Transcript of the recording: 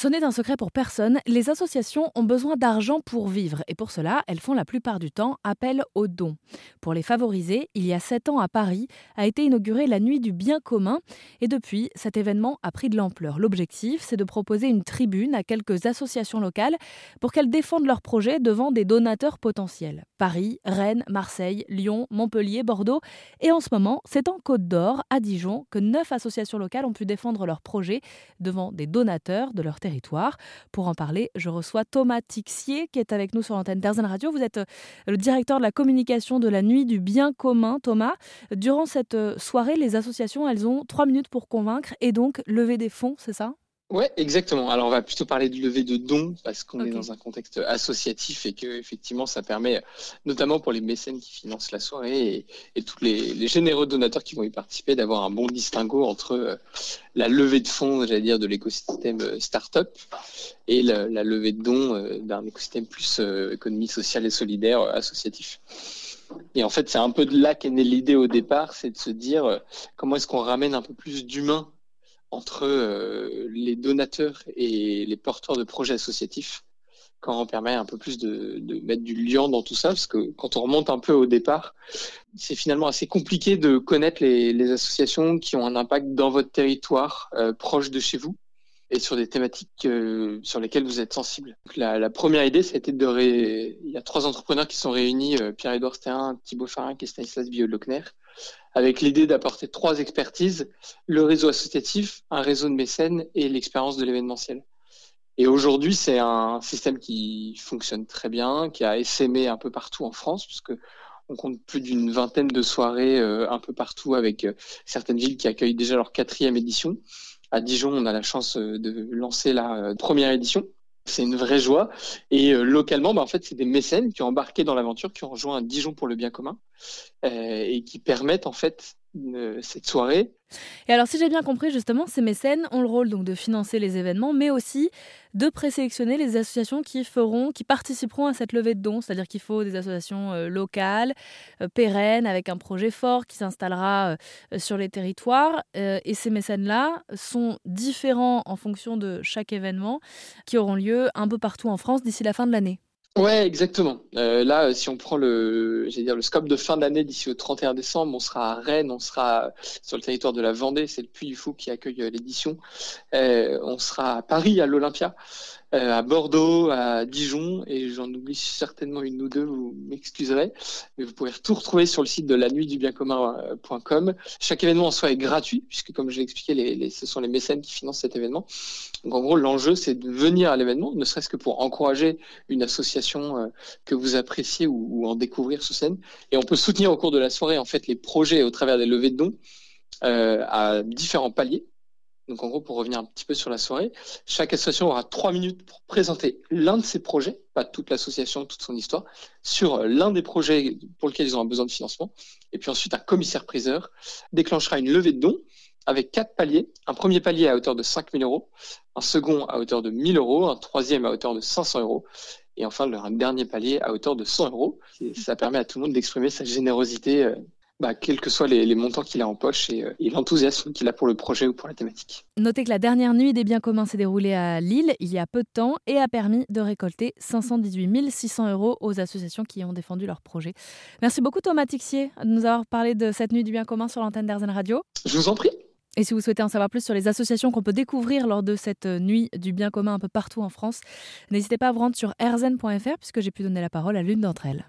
Ce n'est un secret pour personne, les associations ont besoin d'argent pour vivre et pour cela, elles font la plupart du temps appel aux dons. Pour les favoriser, il y a sept ans à Paris a été inaugurée la Nuit du bien commun et depuis, cet événement a pris de l'ampleur. L'objectif, c'est de proposer une tribune à quelques associations locales pour qu'elles défendent leurs projets devant des donateurs potentiels. Paris, Rennes, Marseille, Lyon, Montpellier, Bordeaux et en ce moment, c'est en Côte d'Or, à Dijon, que neuf associations locales ont pu défendre leurs projets devant des donateurs de leur territoire. Pour en parler, je reçois Thomas Tixier qui est avec nous sur l'antenne d'Erzen Radio. Vous êtes euh, le directeur de la communication de la Nuit du Bien commun, Thomas. Durant cette euh, soirée, les associations, elles ont trois minutes pour convaincre et donc lever des fonds, c'est ça? Ouais, exactement. Alors on va plutôt parler de levée de dons parce qu'on est dans un contexte associatif et que effectivement ça permet, notamment pour les mécènes qui financent la soirée et, tous les, généreux donateurs qui vont y participer, d'avoir un bon distinguo entre euh, la levée de fonds, j'allais dire, de l'écosystème euh, startup et la, levée de dons euh, d'un écosystème plus économie sociale et solidaire associatif. Et en fait, c'est un peu de là qu'est née l'idée au départ, c'est de se dire comment est-ce qu'on ramène un peu plus d'humain entre euh, les donateurs et les porteurs de projets associatifs quand on permet un peu plus de, mettre du lien dans tout ça, parce que quand on remonte un peu au départ, c'est finalement assez compliqué de connaître les, associations qui ont un impact dans votre territoire, euh, proche de chez vous, et sur des thématiques euh, sur lesquelles vous êtes sensible. la, la, première idée, été de il y a trois entrepreneurs qui sont réunis, Pierre-Édouard Stéin, Thibaut Farin et Stanislas Biolocner, avec l'idée d'apporter trois expertises, le réseau associatif, un réseau de mécènes et l'expérience de l'événementiel. Et aujourd'hui, c'est un système qui fonctionne très bien, qui a essaimé un peu partout en France, puisque on compte plus d'une vingtaine de soirées euh, un peu partout avec euh, certaines villes qui accueillent déjà leur quatrième édition. À Dijon, on a la chance euh, de lancer la première édition. C'est une vraie joie. Et localement, bah, en fait, c'est des mécènes qui ont embarqué dans l'aventure, qui ont rejoint Dijon pour le bien commun et qui permettent en fait cette soirée. Et alors, si j'ai bien compris, justement, ces mécènes ont le rôle donc de financer les événements, mais aussi de présélectionner les associations qui feront, qui participeront à cette levée de dons. C'est-à-dire qu'il faut des associations euh, locales, euh, pérennes, avec un projet fort qui s'installera euh, sur les territoires. et ces mécènes-là sont différents en fonction de chaque événement, qui auront lieu un peu partout en France d'ici la fin de l'année. Ouais, exactement. Euh, là, si on prend le, dire le scope de fin d'année d'ici au 31 décembre, on sera à Rennes, on sera sur le territoire de la Vendée, c'est le Puy du Fou qui accueille l'édition. Euh, on sera à Paris, à l'Olympia. Euh, à Bordeaux, à Dijon, et j'en oublie certainement une ou deux, vous m'excuserez, mais vous pouvez tout retrouver sur le site de la nuit du bien commun.com. Chaque événement en soi est gratuit, puisque comme je l'ai expliqué, les, ce sont les mécènes qui financent cet événement. Donc en gros, l'enjeu, c'est de venir à l'événement, ne serait-ce que pour encourager une association euh, que vous appréciez ou, ou, en découvrir sur scène. Et on peut soutenir au cours de la soirée, en fait, les projets au travers des levées de dons euh, à différents paliers. Donc en gros, pour revenir un petit peu sur la soirée, chaque association aura trois minutes pour présenter l'un de ses projets, pas toute l'association, toute son histoire, sur euh, l'un des projets pour lesquels ils ont besoin de financement. Et puis ensuite, un commissaire-priseur déclenchera une levée de dons avec quatre paliers. Un premier palier à hauteur de 5 000 euros, un second à hauteur de 1 000 euros, un troisième à hauteur de 500 euros, et enfin un dernier palier à hauteur de 100 euros. ça permet à tout le monde d'exprimer sa générosité euh, bah, quels que soient les, montants qu'il a en poche et, euh, l'enthousiasme qu'il a pour le projet ou pour la thématique. Notez que la dernière nuit des biens communs s'est déroulée à Lille il y a peu de temps et a permis de récolter 518 600 euros aux associations qui ont défendu leur projet. Merci beaucoup Thomas Tixier de nous avoir parlé de cette nuit du bien commun sur l'antenne d'Airzen Radio. Je vous en prie. Et si vous souhaitez en savoir plus sur les associations qu'on peut découvrir lors de cette euh, nuit du bien commun un peu partout en France, n'hésitez pas à vous rendre sur erzen.fr puisque j'ai pu donner la parole à l'une d'entre elles.